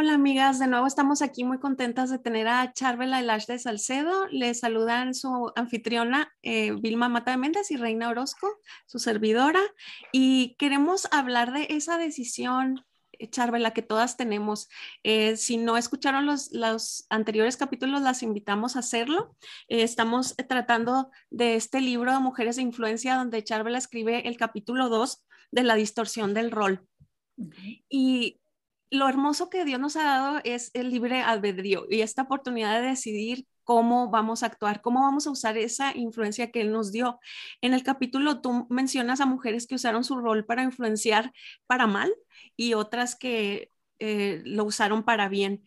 Hola amigas, de nuevo estamos aquí muy contentas de tener a Charvela Elash de Salcedo. Les saludan su anfitriona eh, Vilma Mata de Méndez y Reina Orozco, su servidora. Y queremos hablar de esa decisión, eh, Charvela, que todas tenemos. Eh, si no escucharon los, los, anteriores capítulos, las invitamos a hacerlo. estamos tratando de este libro de Mujeres de Influencia, donde Charvela escribe el capítulo 2 de la distorsión del rol. Y lo hermoso que Dios nos ha dado es el libre albedrío y esta oportunidad de decidir cómo vamos a actuar, cómo vamos a usar esa influencia que Él nos dio. En el capítulo tú mencionas a mujeres que usaron su rol para influenciar para mal y otras que eh, lo usaron para bien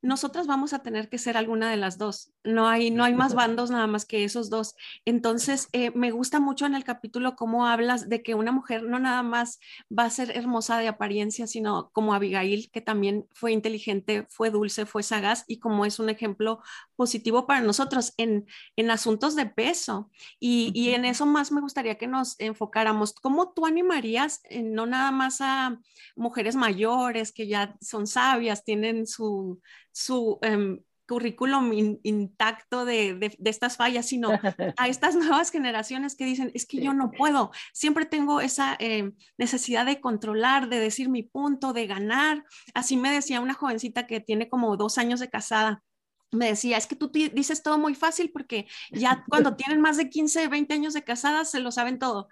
nosotras vamos a tener que ser alguna de las dos. No hay, no hay más bandos nada más que esos dos. Entonces, eh, me gusta mucho en el capítulo cómo hablas de que una mujer no nada más va a ser hermosa de apariencia, sino como Abigail, que también fue inteligente, fue dulce, fue sagaz y como es un ejemplo positivo para nosotros en, en asuntos de peso. Y, y, en eso más me gustaría que nos enfocáramos. ¿Cómo tú animarías eh, no nada más a mujeres mayores que ya son sabias, tienen su su em, currículum intacto de, estas fallas, sino a estas nuevas generaciones que dicen, es que yo no puedo, siempre tengo esa em, necesidad de controlar, de decir mi punto, de ganar. Así me decía una jovencita que tiene como dos años de casada. Me decía, es que tú dices todo muy fácil porque ya cuando tienen más de 15, 20 años de casada se lo saben todo.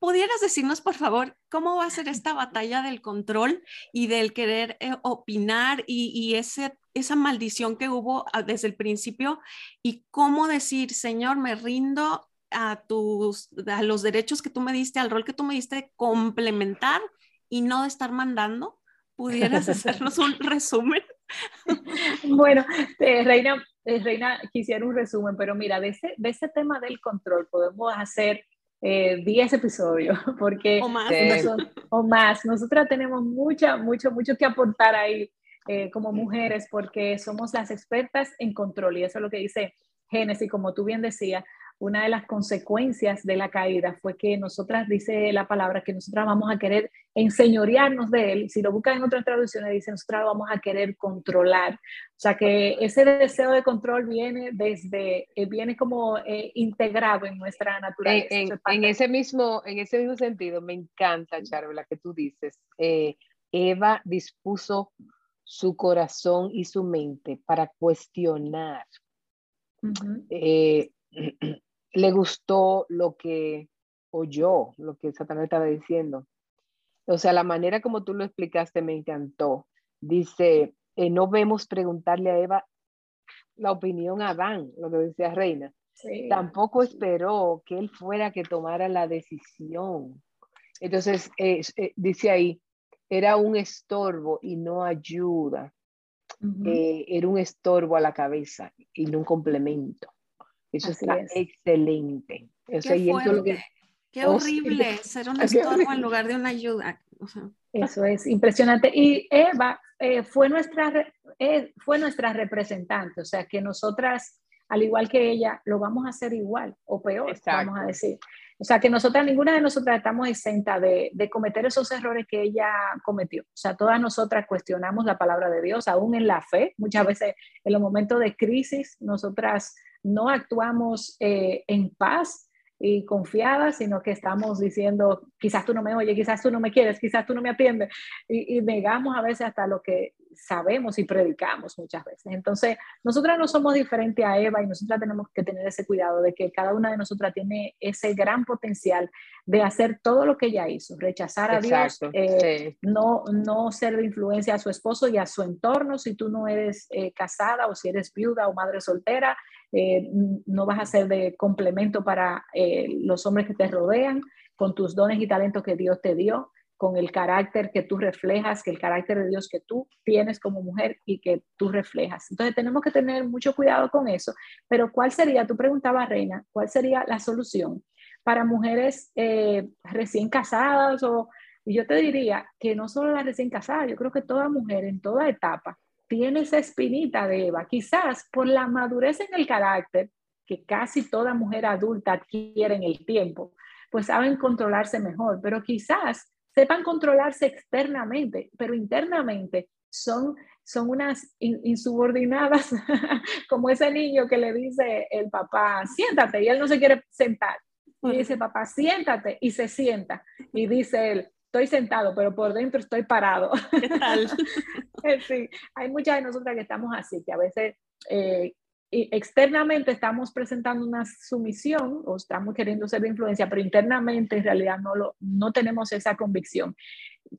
¿Pudieras decirnos, por favor, cómo va a ser esta batalla del control y del querer eh, opinar y, ese, esa maldición que hubo ah, desde el principio y cómo decir, Señor, me rindo a, tus, a los derechos que tú me diste, al rol que tú me diste, complementar y no de estar mandando? ¿Pudieras hacernos un resumen? Bueno, eh, Reina, eh, Reina, quisiera un resumen, pero mira, de ese, de ese tema del control podemos hacer 10 eh, episodios, porque o más. o más. Nosotras tenemos mucha, mucho, mucho que aportar ahí eh, como mujeres, porque somos las expertas en control, y eso es lo que dice Génesis, como tú bien decías, una de las consecuencias de la caída fue que nosotras, dice la palabra, que nosotras vamos a querer enseñorearnos de él. Si lo buscan en otras traducciones, dice, nosotras vamos a querer controlar. O sea que ese deseo de control viene desde, eh, viene como eh, integrado en nuestra naturaleza. En, ese mismo, en ese mismo sentido, me encanta, Charla, que tú dices. Eh, Eva dispuso su corazón y su mente para cuestionar le gustó lo que oyó, lo que Satanás estaba diciendo. O sea, la manera como tú lo explicaste me encantó. Dice, eh, no vemos preguntarle a Eva la opinión a Adán, lo que decía Reina. Tampoco esperó que él fuera que tomara la decisión. Entonces, eh, dice ahí, era un estorbo y no ayuda. Eh, era un estorbo a la cabeza y no un complemento. Eso es excelente. Qué, horrible ser un estorbo en lugar de una ayuda. Eso es impresionante. Y Eva eh, fue, nuestra, eh, fue nuestra representante, o sea que nosotras, al igual que ella, lo vamos a hacer igual o peor, vamos a decir. O sea que nosotras, ninguna de nosotras estamos exenta de, de, cometer esos errores que ella cometió. O sea, todas nosotras cuestionamos la palabra de Dios, aún en la fe. Muchas veces en los momentos de crisis, nosotras no actuamos eh, en paz y confiada, sino que estamos diciendo, quizás tú no me oyes, quizás tú no me quieres, quizás tú no me atiendes, y, negamos a veces hasta lo que sabemos y predicamos muchas veces. Entonces, nosotras no somos diferentes a Eva y nosotras tenemos que tener ese cuidado de que cada una de nosotras tiene ese gran potencial de hacer todo lo que ella hizo, rechazar a Dios, eh, no, no ser de influencia a su esposo y a su entorno. Si tú no eres eh, casada o si eres viuda o madre soltera, eh, no vas a ser de complemento para los hombres que te rodean, con tus dones y talentos que Dios te dio, con el carácter que tú reflejas, que el carácter de Dios que tú tienes como mujer y que tú reflejas. Entonces tenemos que tener mucho cuidado con eso. Pero ¿cuál sería, tú preguntabas, Reina, cuál sería la solución para mujeres eh, recién casadas o... Yo te diría que no solo las recién casadas, yo creo que toda mujer en toda etapa tiene esa espinita de Eva, quizás por la madurez en el carácter que casi toda mujer adulta adquiere en el tiempo, pues saben controlarse mejor, pero quizás sepan controlarse externamente, pero internamente son, son unas insubordinadas, como ese niño que le dice el papá, siéntate, y él no se quiere sentar. Y dice, papá, siéntate, y se sienta. Y dice él, estoy sentado, pero por dentro estoy parado. ¿Qué tal? sí, hay muchas de nosotras que estamos así, que a veces eh, externamente estamos presentando una sumisión o estamos queriendo ser de influencia, pero internamente en realidad no, lo, no tenemos esa convicción.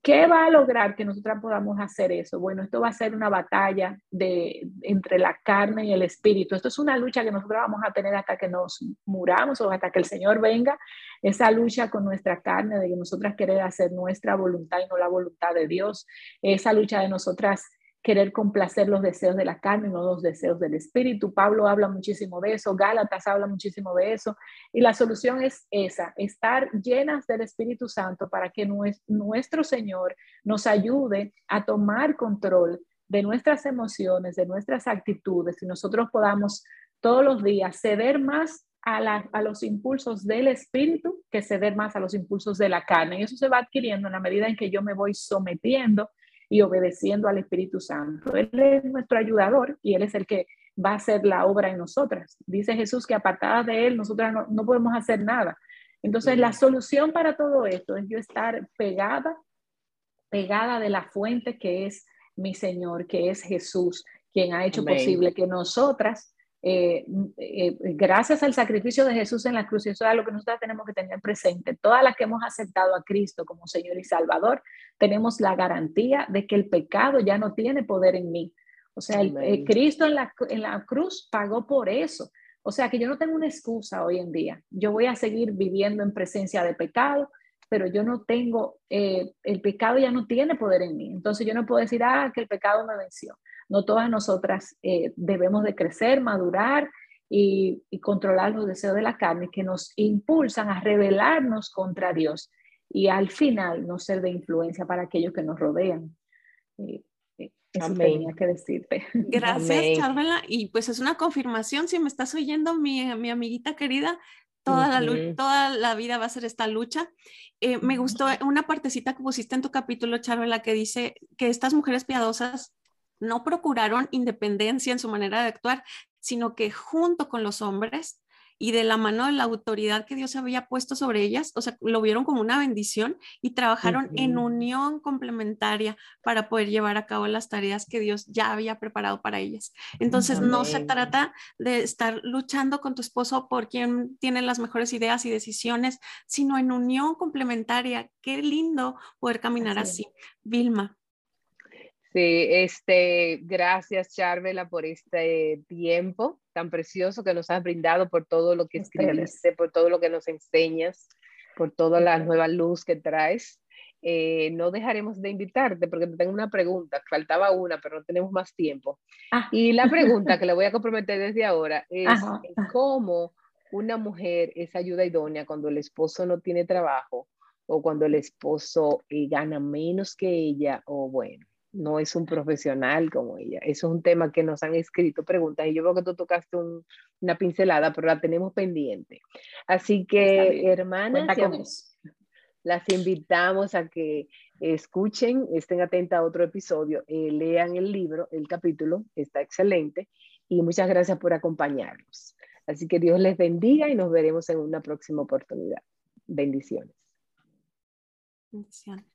¿Qué va a lograr que nosotras podamos hacer eso? Bueno, esto va a ser una batalla de, entre la carne y el espíritu. Esto es una lucha que nosotros vamos a tener hasta que nos muramos o hasta que el Señor venga. Esa lucha con nuestra carne, de que nosotras querer hacer nuestra voluntad y no la voluntad de Dios. Esa lucha de nosotras querer complacer los deseos de la carne, no los deseos del espíritu. Pablo habla muchísimo de eso, Gálatas habla muchísimo de eso, y la solución es esa, estar llenas del Espíritu Santo para que nuestro Señor nos ayude a tomar control de nuestras emociones, de nuestras actitudes, y nosotros podamos todos los días ceder más a, a, los impulsos del espíritu que ceder más a los impulsos de la carne. Y eso se va adquiriendo en la medida en que yo me voy sometiendo y obedeciendo al Espíritu Santo. Él es nuestro ayudador y Él es el que va a hacer la obra en nosotras. Dice Jesús que apartada de Él, nosotras no, podemos hacer nada. Entonces, la solución para todo esto es yo estar pegada, pegada de la fuente que es mi Señor, que es Jesús, quien ha hecho posible que nosotras eh, eh, gracias al sacrificio de Jesús en la cruz, y eso es lo que nosotros tenemos que tener presente, todas las que hemos aceptado a Cristo como Señor y Salvador, tenemos la garantía de que el pecado ya no tiene poder en mí. O sea, el, eh, Cristo en la, en la cruz pagó por eso. O sea, que yo no tengo una excusa hoy en día. Yo voy a seguir viviendo en presencia de pecado, pero yo no tengo, el pecado ya no tiene poder en mí. Entonces yo no puedo decir, ah, que el pecado me venció. No todas nosotras eh, debemos de crecer, madurar y, controlar los deseos de la carne que nos impulsan a rebelarnos contra Dios y al final no ser de influencia para aquellos que nos rodean. Eh, eh, eso tenía que decirte. Gracias, Charmela. Y pues es una confirmación, si me estás oyendo, mi, mi amiguita querida, toda, la, toda la vida va a ser esta lucha. me gustó una partecita que pusiste en tu capítulo, Charmela, que dice que estas mujeres piadosas no procuraron independencia en su manera de actuar, sino que junto con los hombres y de la mano de la autoridad que Dios había puesto sobre ellas, o sea, lo vieron como una bendición y trabajaron en unión complementaria para poder llevar a cabo las tareas que Dios ya había preparado para ellas. Entonces, no se trata de estar luchando con tu esposo por quien tiene las mejores ideas y decisiones, sino en unión complementaria. Qué lindo poder caminar así. Vilma. Sí, este, gracias Charvela por este tiempo tan precioso que nos has brindado, por todo lo que escribiste, por todo lo que nos enseñas, por toda la nueva luz que traes. Eh, no dejaremos de invitarte porque te tengo una pregunta, faltaba una, pero no tenemos más tiempo. Ah. Y la pregunta que le voy a comprometer desde ahora es cómo una mujer es ayuda idónea cuando el esposo no tiene trabajo o cuando el esposo eh, gana menos que ella o bueno no es un profesional como ella. Eso es un tema que nos han escrito preguntas y yo veo que tú tocaste una pincelada, pero la tenemos pendiente. Así que, hermanas, las invitamos a que escuchen, estén atentas a otro episodio, eh, lean el libro, el capítulo, está excelente y muchas gracias por acompañarnos. Así que Dios les bendiga y nos veremos en una próxima oportunidad. Bendiciones. Bendiciones.